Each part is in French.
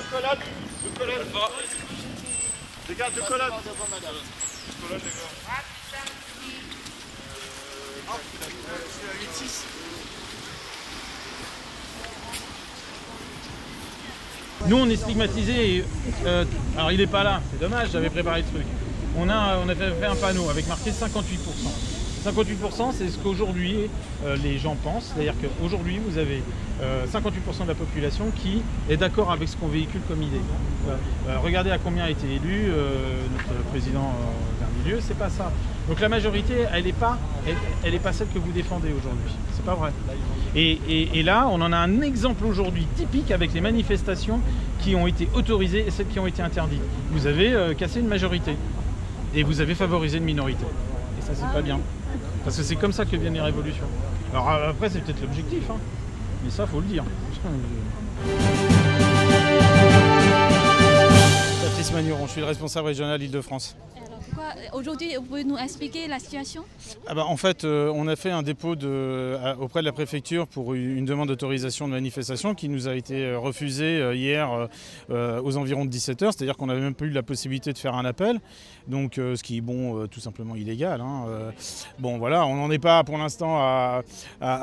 de collade. De collade. Les gars, de collade. Collade, les gars. Nous, on est stigmatisés. et, euh, alors, il n'est pas là, c'est dommage, j'avais préparé le truc. On a, on a fait, fait un panneau avec marqué 58%. 58%, c'est ce qu'aujourd'hui euh, les gens pensent. C'est-à-dire qu'aujourd'hui, vous avez euh, 58% de la population qui est d'accord avec ce qu'on véhicule comme idée. Euh, euh, regardez à combien a été élu euh, notre président euh, dernier lieu, c'est pas ça. Donc la majorité, elle n'est pas, elle, elle est pas celle que vous défendez aujourd'hui. C'est pas vrai. Et, et- et là, on en a un exemple aujourd'hui typique avec les manifestations qui ont été autorisées et celles qui ont été interdites. Vous avez euh, cassé une majorité et vous avez favorisé une minorité. Et ça, c'est pas bien. Parce que c'est comme ça que viennent les révolutions. Alors euh, après, c'est peut-être l'objectif, hein. mais ça, faut le dire. Patrice Magnuron, je suis le responsable régional Île-de-France. Pourquoi- Aujourd'hui, vous pouvez nous expliquer la situation? Ah bah, en fait, euh, on a fait un dépôt auprès de la préfecture pour une demande d'autorisation de manifestation qui nous a été euh, refusée euh, hier euh, euh, aux environs de 17h, c'est-à-dire qu'on n'avait même pas eu la possibilité de faire un appel, donc euh, ce qui est bon, euh, tout simplement illégal. hein, euh. bon voilà, on n'en est pas pour l'instant à,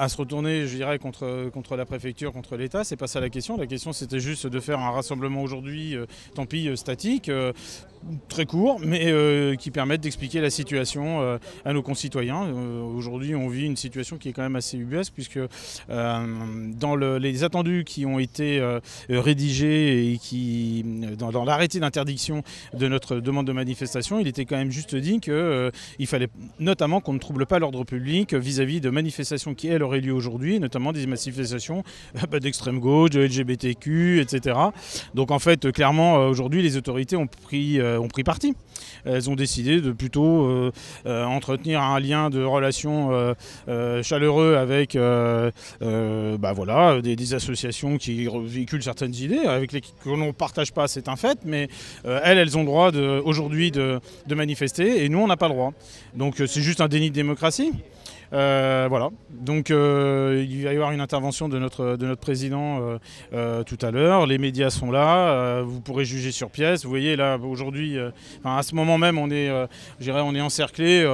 se retourner, je dirais, contre, la préfecture, contre l'État, c'est pas ça la question. La question c'était juste de faire un rassemblement aujourd'hui, euh, tant pis, euh, statique. euh, très court, mais euh, qui permettent d'expliquer la situation euh, à nos concitoyens. Euh, Aujourd'hui, on vit une situation qui est quand même assez ubuesque, puisque euh, dans le- les attendus qui ont été rédigés et qui, dans, dans l'arrêté d'interdiction de notre demande de manifestation, il était quand même juste dit qu'il fallait notamment qu'on ne trouble pas l'ordre public vis-à-vis de manifestations qui, elles, auraient lieu aujourd'hui, notamment des manifestations bah, d'extrême gauche, de LGBTQ, etc. Donc en fait, clairement, aujourd'hui, les autorités ont pris, ont pris parti. Elles ont décidé de plutôt euh, euh, entretenir un lien de relation euh, chaleureux avec bah voilà, des, associations qui véhiculent certaines idées, avec les que l'on ne partage pas, c'est un fait, mais elles, elles ont le droit aujourd'hui de, de manifester et nous, on n'a pas le droit. Donc c'est juste un déni de démocratie? Euh, voilà, donc euh, il va y avoir une intervention de notre, de notre président euh, tout à l'heure. Les médias sont là, vous pourrez juger sur pièce. Vous voyez là aujourd'hui, à ce moment même, on est, on est encerclé.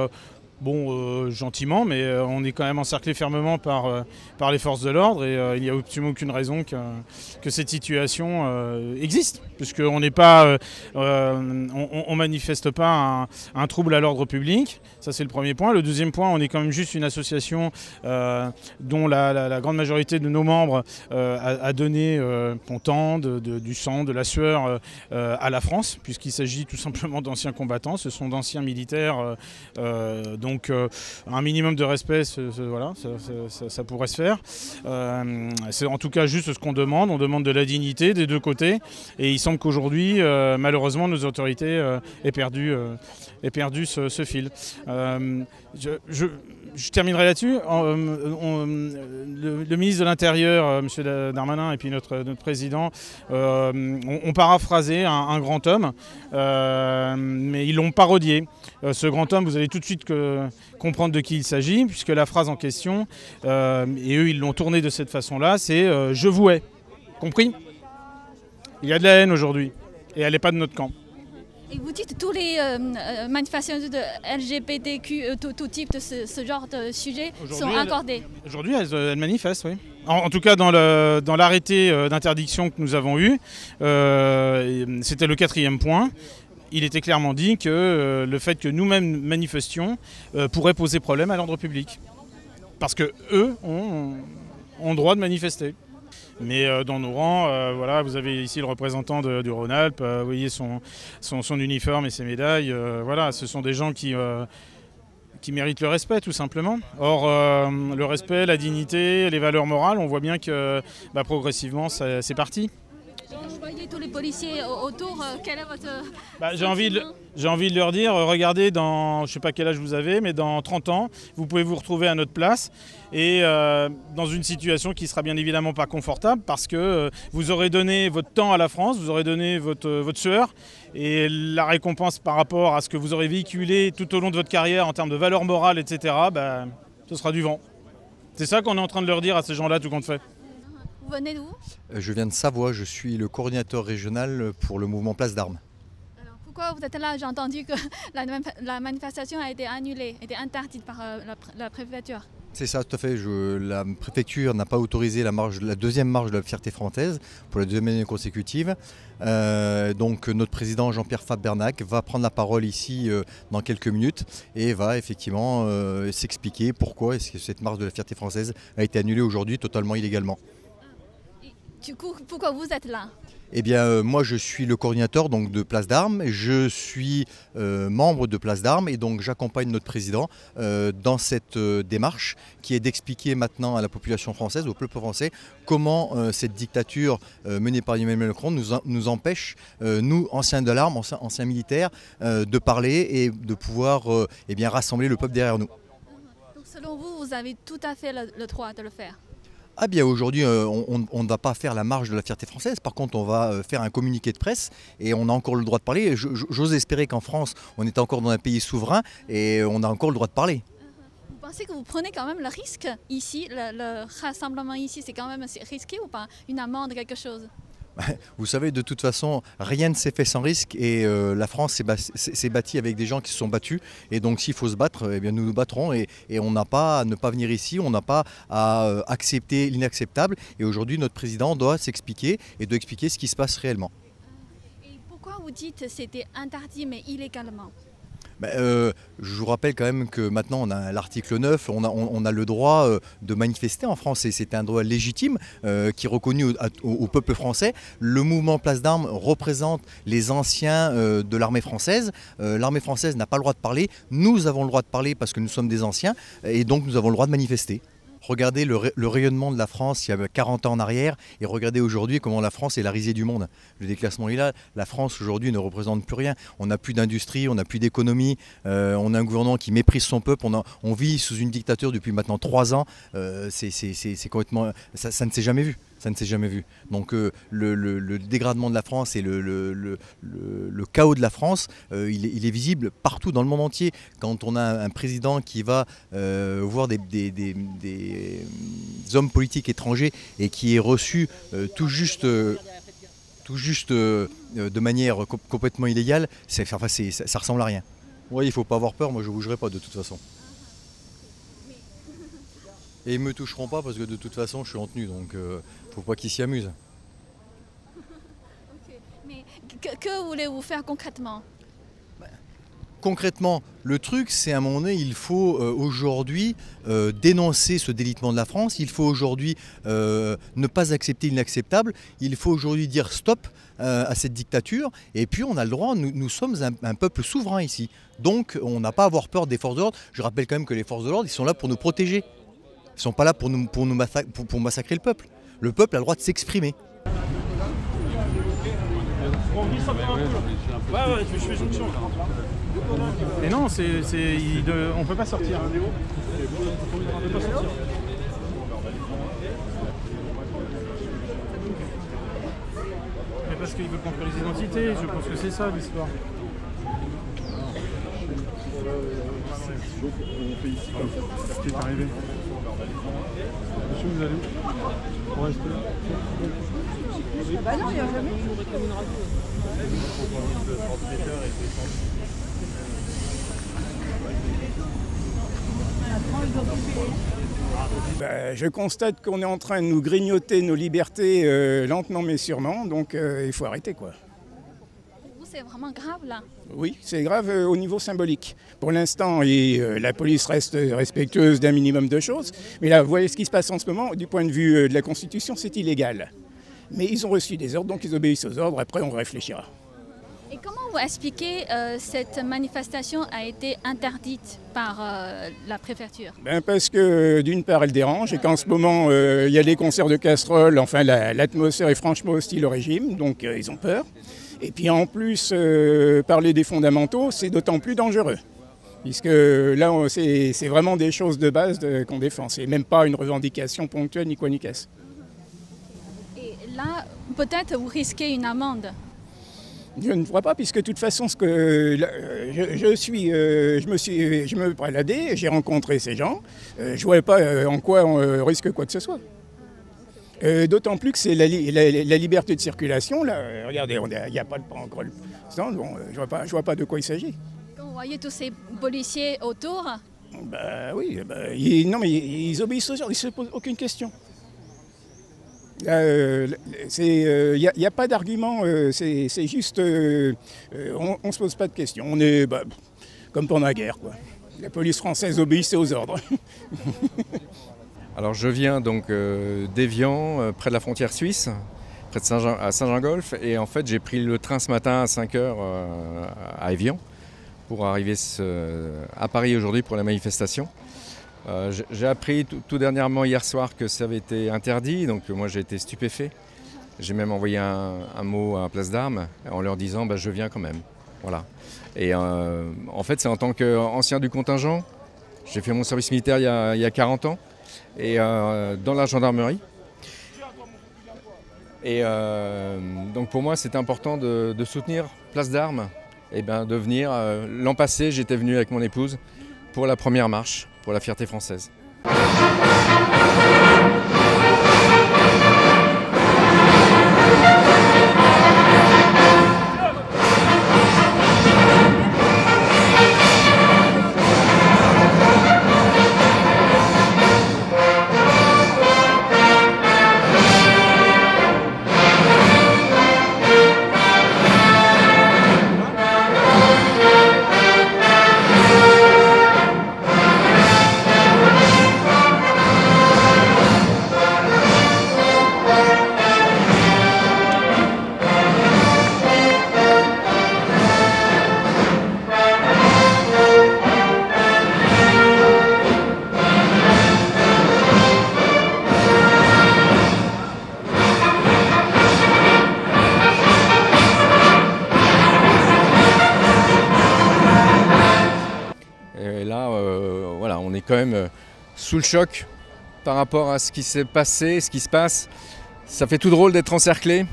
Bon, euh, gentiment, mais euh, on est quand même encerclé fermement par, euh, par les forces de l'ordre et il n'y a absolument aucune raison que, que cette situation existe, puisqu'on n'est pas, on, on manifeste pas un, trouble à l'ordre public. Ça, c'est le premier point. Le deuxième point, on est quand même juste une association dont la, grande majorité de nos membres a, donné son de- du sang, de la sueur à la France, puisqu'il s'agit tout simplement d'anciens combattants. Ce sont d'anciens militaires. Donc, euh, un minimum de respect, voilà, ça, pourrait se faire. Euh, c'est en tout cas juste ce qu'on demande. On demande de la dignité des deux côtés. Et il semble qu'aujourd'hui, euh, malheureusement, nos autorités aient perdu, aient perdu ce, fil. Je- je terminerai là-dessus. Euh, on- le, ministre de l'Intérieur, euh, M. Darmanin, et puis notre, notre président euh, ont, paraphrasé un, grand homme, euh, mais ils l'ont parodié. Euh, ce grand homme, vous allez tout de suite comprendre de qui il s'agit, puisque la phrase en question, euh, et eux ils l'ont tournée de cette façon-là, c'est euh, Je vous hais. Compris? Il y a de la haine aujourd'hui, et elle n'est pas de notre camp. Et vous dites tous les euh, euh, manifestations de LGBTQ, euh, tout, tout type de ce, ce genre de sujet sont accordés. Aujourd'hui, elles, elles manifestent, oui. En, en tout cas, dans l'arrêté d'interdiction que nous avons eu, euh, et c'était le quatrième point. Il était clairement dit que le fait que nous-mêmes manifestions pourrait poser problème à l'ordre public. Parce que eux ont, ont le droit de manifester. Mais euh, dans nos rangs, euh, voilà, vous avez ici le représentant du Rhône-Alpes, euh, vous voyez son, uniforme et ses médailles. voilà, ce sont des gens qui, qui méritent le respect, tout simplement. Or, le respect, la dignité, les valeurs morales, on voit bien que bah, progressivement, c'est parti. Vous voyez tous les policiers au- autour, euh, quel est votre... Bah, j'ai envie de, j'ai envie de leur dire, euh, regardez, dans, je sais pas quel âge vous avez, mais dans 30 ans, vous pouvez vous retrouver à notre place et euh, dans une situation qui sera bien évidemment pas confortable parce que euh, vous aurez donné votre temps à la France, vous aurez donné votre, euh, votre sueur et la récompense par rapport à ce que vous aurez véhiculé tout au long de votre carrière en termes de valeurs morales, etc., bah, ce sera du vent. C'est ça qu'on est en train de leur dire à ces gens-là, tout compte fait. Vous venez d'où? Euh, Je viens de Savoie, je suis le coordinateur régional pour le mouvement Place d'Armes. Alors, Pourquoi vous êtes là? J'ai entendu que la, la manifestation a été annulée, a été interdite par euh, la, pr- la préfecture. C'est ça, tout à fait. Je- la préfecture n'a pas autorisé la, deuxième marche de la fierté française pour la deuxième année consécutive. Euh, donc notre président Jean-Pierre Fabernac va prendre la parole ici euh, dans quelques minutes et va effectivement euh, s'expliquer pourquoi est-ce que cette marche de la fierté française a été annulée aujourd'hui totalement illégalement. Du coup, pourquoi vous êtes là? Eh bien, euh, moi, je suis le coordinateur donc, de Place d'Armes. Je suis euh, membre de Place d'Armes et donc j'accompagne notre président euh, dans cette démarche qui est d'expliquer maintenant à la population française, au peuple français, comment cette dictature menée par Emmanuel Macron nous, en- nous empêche, nous, anciens de l'arme, anciens, anciens militaires, de parler et de pouvoir eh bien, rassembler le peuple derrière nous. Donc, Selon vous, vous avez tout à fait le, le droit de le faire? Ah bien aujourd'hui euh, on- ne va pas faire la marche de la fierté française, par contre on va euh, faire un communiqué de presse et on a encore le droit de parler. J'ose espérer qu'en France on est encore dans un pays souverain et on a encore le droit de parler. Vous pensez que vous prenez quand même le risque ici, le, le rassemblement ici, c'est quand même risqué ou pas? Une amende, quelque chose? Vous savez de toute façon rien ne s'est fait sans risque et euh, la France s'est bâtie avec des gens qui se sont battus et donc s'il faut se battre, eh bien nous nous battrons et, et on n'a pas à ne pas venir ici, on n'a pas à euh, accepter l'inacceptable et aujourd'hui notre président doit s'expliquer et doit expliquer ce qui se passe réellement. Et pourquoi vous dites que c'était interdit mais illégalement? Ben, euh, je vous rappelle quand même que maintenant on a l'article 9, on a, le droit euh, de manifester en France et c'est un droit légitime euh, qui est reconnu au, peuple français. Le mouvement Place d'Armes représente les anciens de l'armée française. L'armée française n'a pas le droit de parler, nous avons le droit de parler parce que nous sommes des anciens et donc nous avons le droit de manifester. Regardez le, ra- le rayonnement de la France il y a 40 ans en arrière et regardez aujourd'hui comment la France est la risée du monde. Le déclassement est là. La France aujourd'hui ne représente plus rien. On n'a plus d'industrie, on n'a plus d'économie. euh, on a un gouvernement qui méprise son peuple. On, vit sous une dictature depuis maintenant trois ans. Euh, c'est- complètement. Ça ne s'est jamais vu. Ça ne s'est jamais vu. Donc euh, le, dégradement de la France et le, chaos de la France, euh, il, est, visible partout dans le monde entier. Quand on a un, président qui va euh, voir des, hommes politiques étrangers et qui est reçu tout juste, tout juste de manière com- complètement illégale, ça, ça ressemble à rien. Oui, il faut pas avoir peur, moi je bougerai pas de toute façon. Et ils me toucheront pas parce que de toute façon je suis en tenue, donc euh, faut pas qu'ils s'y amusent. Mais que, que voulez-vous faire concrètement? Concrètement, le truc, c'est à un moment donné, il faut euh, aujourd'hui euh, dénoncer ce délitement de la France. Il faut aujourd'hui euh, ne pas accepter l'inacceptable. Il faut aujourd'hui dire stop à cette dictature. Et puis, on a le droit, nous, nous sommes un, un peuple souverain ici. Donc, on n'a pas à avoir peur des forces de l'ordre. Je rappelle quand même que les forces de l'ordre, ils sont là pour nous protéger. Ils ne sont pas là pour, nous, pour, nous massa- pour- pour massacrer le peuple. Le peuple a le droit de s'exprimer. Ouais, ouais, je fais jonction. Et non, c'est, c'est- il de- on peut pas sortir. On peut pas sortir. Mais parce qu'il veut contrôler les identités, je pense que c'est ça l'histoire. Donc on fait ici comme ça. Monsieur, vous allez où On reste là. Ben, je constate qu'on est en train de nous grignoter nos libertés euh, lentement mais sûrement, donc euh, il faut arrêter quoi. C'est vraiment grave là. Oui, c'est grave euh, au niveau symbolique. Pour l'instant, et, euh, la police reste respectueuse d'un minimum de choses, mais là, vous voyez ce qui se passe en ce moment, du point de vue euh, de la Constitution, c'est illégal. Mais ils ont reçu des ordres, donc ils obéissent aux ordres, après on réfléchira. Et comment vous expliquez euh, cette manifestation a été interdite par la préfecture? Ben parce que d'une part elle dérange et qu'en ce moment il y a des concerts de casseroles, enfin la- l'atmosphère est franchement hostile au régime, donc ils ont peur. Et puis en plus euh, parler des fondamentaux c'est d'autant plus dangereux. Puisque là c'est vraiment des choses de base de- qu'on défend, c'est même pas une revendication ponctuelle ni quoi ni casse. Et là, peut-être vous risquez une amende. Je ne crois pas, puisque de toute façon, ce que là, je, je suis, euh, je me suis, je me baladais, j'ai rencontré ces gens. euh, je ne voyais pas en quoi on risque quoi que ce soit. Euh, D'autant plus que c'est la, li- la- la liberté de circulation. Là, Euh, regardez, il n'y a pas de encore le stand, bon, euh, je ne vois, pas- vois pas de quoi il s'agit. Quand vous voyez tous ces policiers autour, Bah oui, bah, ils, non mais ils, ils obéissent aux ordres, ils ne se posent aucune question. Il n'y a, pas d'argument, c'est juste, on ne se pose pas de questions. On est bah, comme pendant la guerre, quoi. La police française obéissait aux ordres. Alors je viens donc euh, d'Évian, euh, près de la frontière suisse, près de Saint-Jean-Golf. Et en fait j'ai pris le train ce matin à 5h à Évian pour arriver à Paris aujourd'hui pour la manifestation. Euh, j'ai- appris tout, dernièrement hier soir que ça avait été interdit, donc euh, moi j'ai été stupéfait. J'ai même envoyé un, mot à Place d'Armes en leur disant bah, je viens quand même. Voilà. Et euh, en fait c'est en tant qu'ancien du contingent, j'ai fait mon service militaire il y a 40 ans et euh, dans la gendarmerie. Et euh, donc pour moi, c'était important de, soutenir Place d'Armes et ben de venir. euh, L'an passé, j'étais venu avec mon épouse pour la première marche pour la fierté française. Quand même euh, sous le choc par rapport à ce qui s'est passé, ce qui se passe. Ça fait tout drôle d'être encerclé.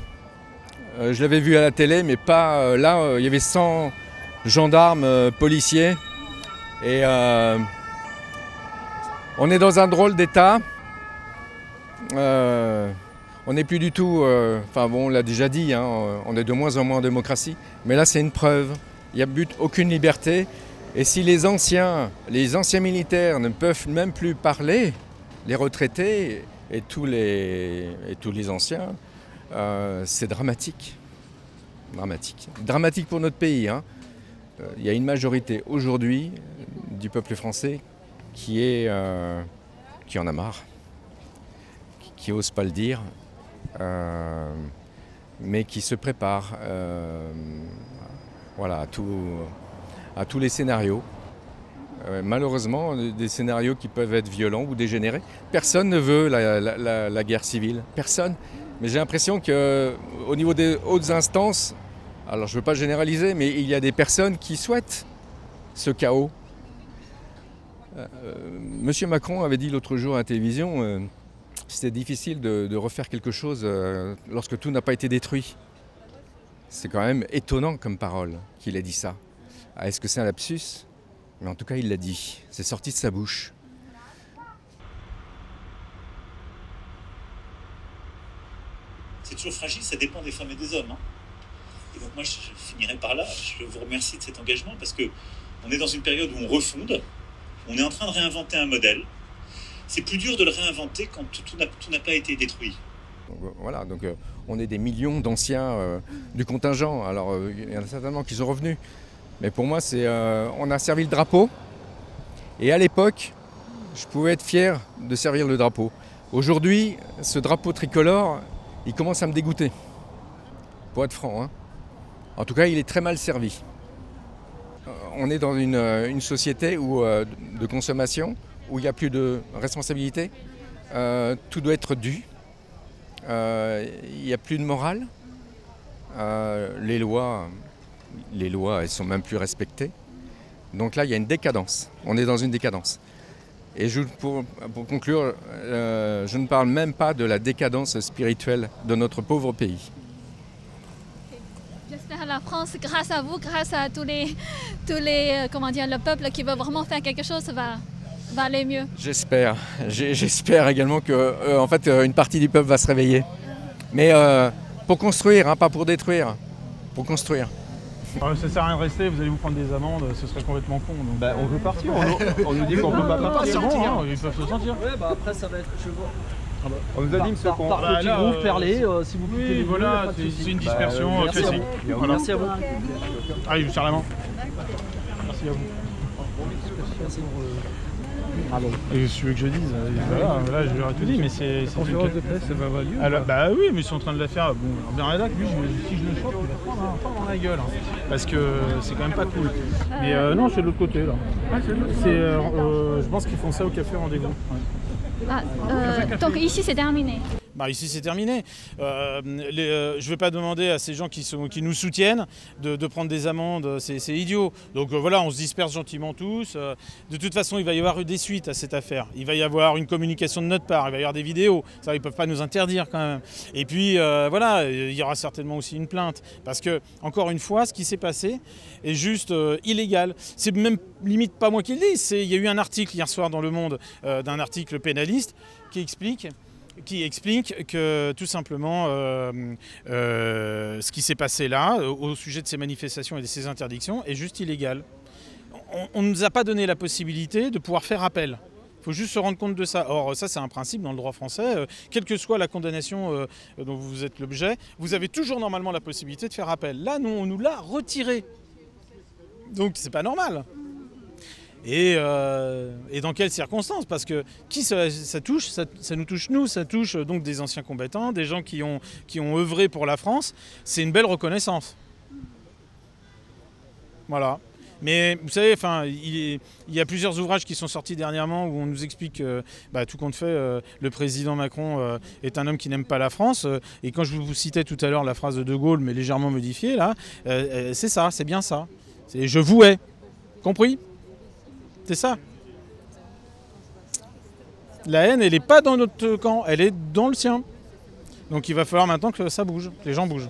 Euh, je l'avais vu à la télé, mais pas euh, là. il y avait 100 gendarmes, policiers. Et on est dans un drôle d'état. On n'est plus du tout. Enfin bon, on l'a déjà dit, hein, on est de moins en moins en démocratie. Mais là, c'est une preuve. Il n'y a but aucune liberté. Et si les anciens, les anciens militaires ne peuvent même plus parler, les retraités et tous les, anciens, euh, c'est dramatique. Dramatique. Dramatique pour notre pays. hein. Euh, Il y a une majorité aujourd'hui du peuple français qui, euh, en a marre, qui n'ose pas le dire, mais qui se prépare voilà, à tout à tous les scénarios. Euh, malheureusement, des scénarios qui peuvent être violents ou dégénérés. Personne ne veut la, guerre civile. Personne. Mais j'ai l'impression qu'au niveau des hautes instances, alors je ne veux pas généraliser, mais il y a des personnes qui souhaitent ce chaos. Euh, euh, Monsieur Macron avait dit l'autre jour à la télévision, euh, c'était difficile de, refaire quelque chose euh, lorsque tout n'a pas été détruit. C'est quand même étonnant comme parole qu'il ait dit ça. Ah, Est-ce que c'est un lapsus? Mais en tout cas, il l'a dit. C'est sorti de sa bouche. c'est toujours fragile, ça dépend des femmes et des hommes. hein. Et donc moi, je, finirai par là. Je vous remercie de cet engagement parce que on est dans une période où on refonde, on est en train de réinventer un modèle. C'est plus dur de le réinventer quand tout tout n'a pas été détruit. Donc, euh, voilà, donc euh, on est des millions d'anciens euh, du contingent. Alors euh, il y en a certainement qui sont revenus. Mais pour moi, c'est, euh, on a servi le drapeau. Et à l'époque, je pouvais être fier de servir le drapeau. Aujourd'hui, ce drapeau tricolore, il commence à me dégoûter. Pour être franc. hein. En tout cas, il est très mal servi. Euh, On est dans une, euh, société où, de consommation où il n'y a plus de responsabilité. Tout doit être dû. Il n'y a plus de morale. Les lois, les lois, elles sont même plus respectées. Donc là, il y a une décadence. On est dans une décadence. Et je- pour, pour conclure, euh, je ne parle même pas de la décadence spirituelle de notre pauvre pays. j'espère la France, grâce à vous, grâce à tous les, tous les, euh, comment dire, le peuple qui veut vraiment faire quelque chose, va va aller mieux. J'espère. J'espère également que euh, en fait, une partie du peuple va se réveiller. Mais euh, pour construire, hein, pas pour détruire. Pour construire. Euh, ça sert à rien de rester, vous allez vous prendre des amendes, ce serait complètement con. donc. Bah, on veut partir, on, on nous dit qu'on peut pas partir. bon, hein, ils peuvent se sentir. Ouais, bah après ça va être. Je vois. On nous a dit, monsieur, par, qu'on. par Bah, petit là, groupe euh, perlé, euh, si vous piquez Oui, voilà, c'est une Bah, dispersion euh, euh, merci à classique. vous. Voilà. Merci à vous. Ah, il vous serre la main. Merci à vous. Merci pour, euh, Et si tu veux que je dise, euh, voilà, là je leur ai tout dit, mais c'est. c'est conférence une- de presse, ça va avoir lieu. Alors, bah oui, mais ils sont en train de la faire. Bon, alors bien rédac, lui, si je le chope, la gueule. hein, parce que c'est quand même pas cool. Mais euh, non, c'est de l'autre côté là. C'est, euh, euh, je pense qu'ils font ça au café rendez-vous. ouais. Ah, euh, donc ici c'est terminé. Bah ici c'est terminé. Euh, euh, je ne vais pas demander à ces gens qui, nous soutiennent de, prendre des amendes, c'est idiot. Donc euh, voilà, on se disperse gentiment tous. De toute façon, il va y avoir des suites à cette affaire. Il va y avoir une communication de notre part, il va y avoir des vidéos. Ça, ils ne peuvent pas nous interdire quand même. Et puis voilà, il y aura certainement aussi une plainte. Parce que, encore une fois, ce qui s'est passé est juste illégal. C'est même limite pas moi qui le dis. Il y a eu un article hier soir dans Le Monde, d'un article pénaliste, qui explique qui explique que tout simplement euh, euh, ce qui s'est passé là euh, au sujet de ces manifestations et de ces interdictions est juste illégal. On ne nous a pas donné la possibilité de pouvoir faire appel. Il faut juste se rendre compte de ça. Or, ça, c'est un principe dans le droit français. Quelle que soit la condamnation dont vous êtes l'objet, vous avez toujours normalement la possibilité de faire appel. Là, nous, on nous l'a retiré. Donc, c'est pas normal. Et, euh, et dans quelles circonstances? Parce que qui ça, touche? Ça, nous touche nous, ça touche euh, donc des anciens combattants, des gens qui ont, qui ont œuvré pour la France. C'est une belle reconnaissance. Voilà. Mais vous savez, enfin, il, y a plusieurs ouvrages qui sont sortis dernièrement où on nous explique que bah, tout compte fait, euh, le président Macron euh, est un homme qui n'aime pas la France. Euh, et quand je vous citais tout à l'heure la phrase de De Gaulle, mais légèrement modifiée, là, euh, euh, c'est ça, c'est bien ça. C'est je vous hais. Compris? C'est ça. La haine, elle n'est pas dans notre camp, elle est dans le sien. Donc il va falloir maintenant que ça bouge, que les gens bougent.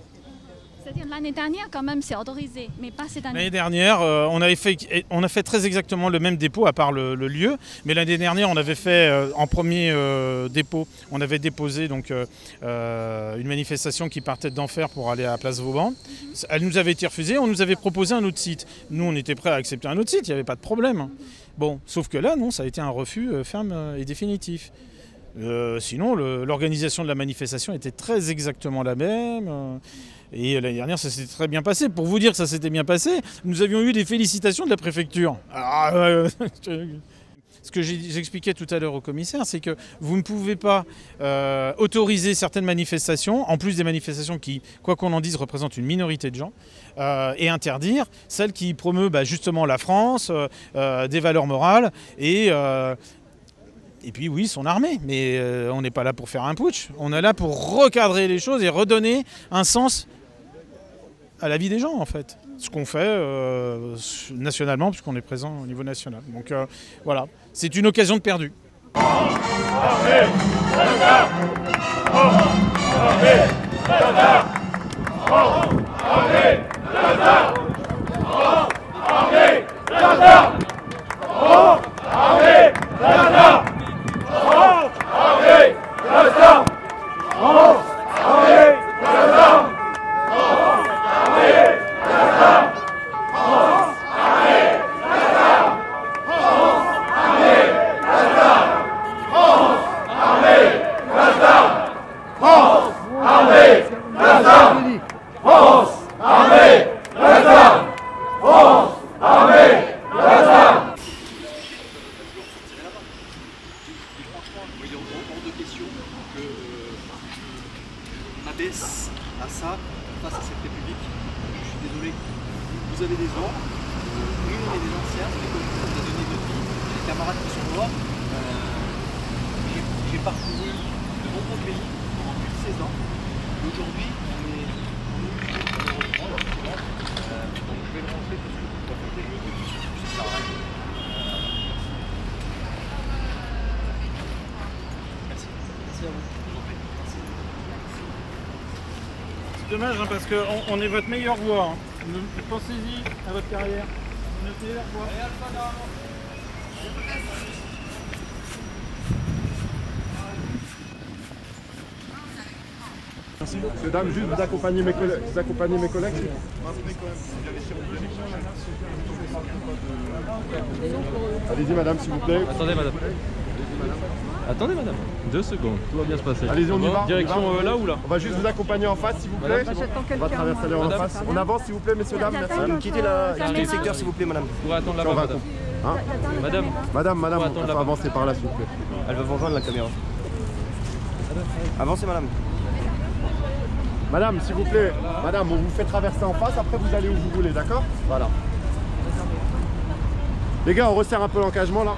C'est-à-dire l'année dernière quand même c'est autorisé, mais pas cette année. L'année dernière, euh, on, avait fait, on a fait très exactement le même dépôt, à part le, le lieu. Mais l'année dernière, on avait fait euh, en premier euh, dépôt, on avait déposé donc, une manifestation qui partait d'Enfer pour aller à Place Vauban. Elle nous avait été refusée, on nous avait proposé un autre site. Nous, on était prêts à accepter un autre site, il n'y avait pas de problème. Bon, sauf que là, non, ça a été un refus euh, ferme euh, et définitif. Euh, sinon, l'organisation de la manifestation était très exactement la même. et l'année dernière, ça s'était très bien passé. Pour vous dire que ça s'était bien passé, nous avions eu des félicitations de la préfecture. Euh, ce que j'expliquais tout à l'heure au commissaire, c'est que vous ne pouvez pas euh, autoriser certaines manifestations, en plus des manifestations qui, quoi qu'on en dise, représentent une minorité de gens, euh, et interdire celles qui promeuvent bah, justement la France, euh, des valeurs morales et. puis oui, son armée, mais on n'est pas là pour faire un putsch, on est là pour recadrer les choses et redonner un sens à la vie des gens en fait. Ce qu'on fait euh, nationalement, puisqu'on est présent au niveau national. Donc euh, voilà, c'est une occasion de perdu. Hein, parce qu'on on est votre meilleur voix. Hein. Pensez-y à votre carrière. On est voix. Merci. Mesdames, juste vous mes collègues. Vous accompagnez mes collègues. Allez-y, madame, s'il vous plaît. Attendez, madame. Attendez, madame. Deux secondes, tout va bien se passer. Allez-y, on y va. Direction on y va. euh, là ou là On va juste vous accompagner en face, s'il vous plaît. Madame, on va traverser aller en Madame. face. On avance, s'il vous plaît, messieurs, dames. Merci. Madame, quittez, la, quittez le secteur s'il vous plaît, madame. Pour attendre On là-bas, va madame. Hein Madame, Madame, madame, Faut on attendre va là-bas. avancer par là, s'il vous plaît. Elle va vous rejoindre la caméra. Avancez, madame. Madame, s'il vous plaît, madame, on vous fait traverser en face, après vous allez où vous voulez, d'accord? Voilà. Les gars, on resserre un peu l'engagement là.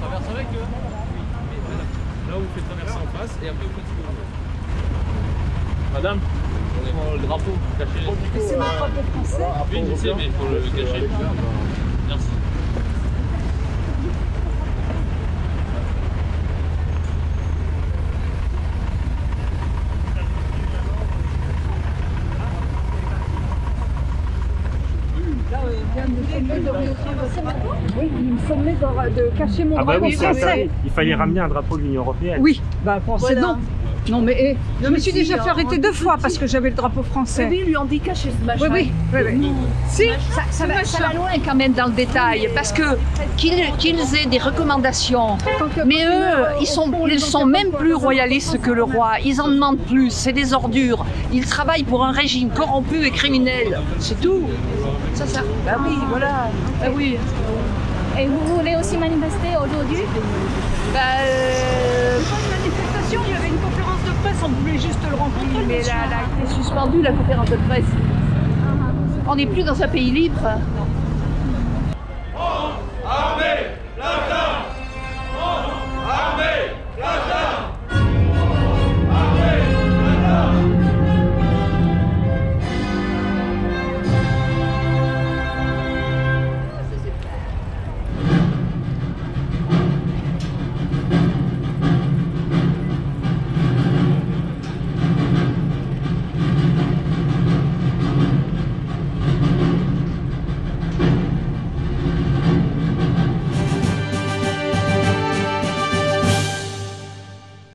traverse avec eux. Là, vous faites Madame, on le drapeau, cachez C'est mon drapeau français. Oui, je sais, mais il faut le cacher. Merci. Oui, il me semblait de, de cacher mon Ah bah drapeau oui, français. Il fallait ramener un drapeau de l'Union Européenne. Oui, bah français non. Non mais eh, je me suis déjà fait arrêter deux fois parce que j'avais le drapeau français. Oui, lui ont dit cacher ce machin. Oui, oui, oui, oui. Si, Ça, ça va, ça va loin quand même dans le détail, parce que qu'ils qu'ils aient des recommandations, mais eux, ils sont, ils sont même plus royalistes que le roi. Ils en demandent plus. C'est des ordures. Ils travaillent pour un régime corrompu et criminel. C'est tout. Ça, ça. Bah oui, voilà. Bah oui. Et vous voulez aussi manifester aujourd'hui? Bah, euh, on voulait juste le remplir, mais là, là, elle a été suspendue la conférence de presse. On n'est plus dans un pays libre.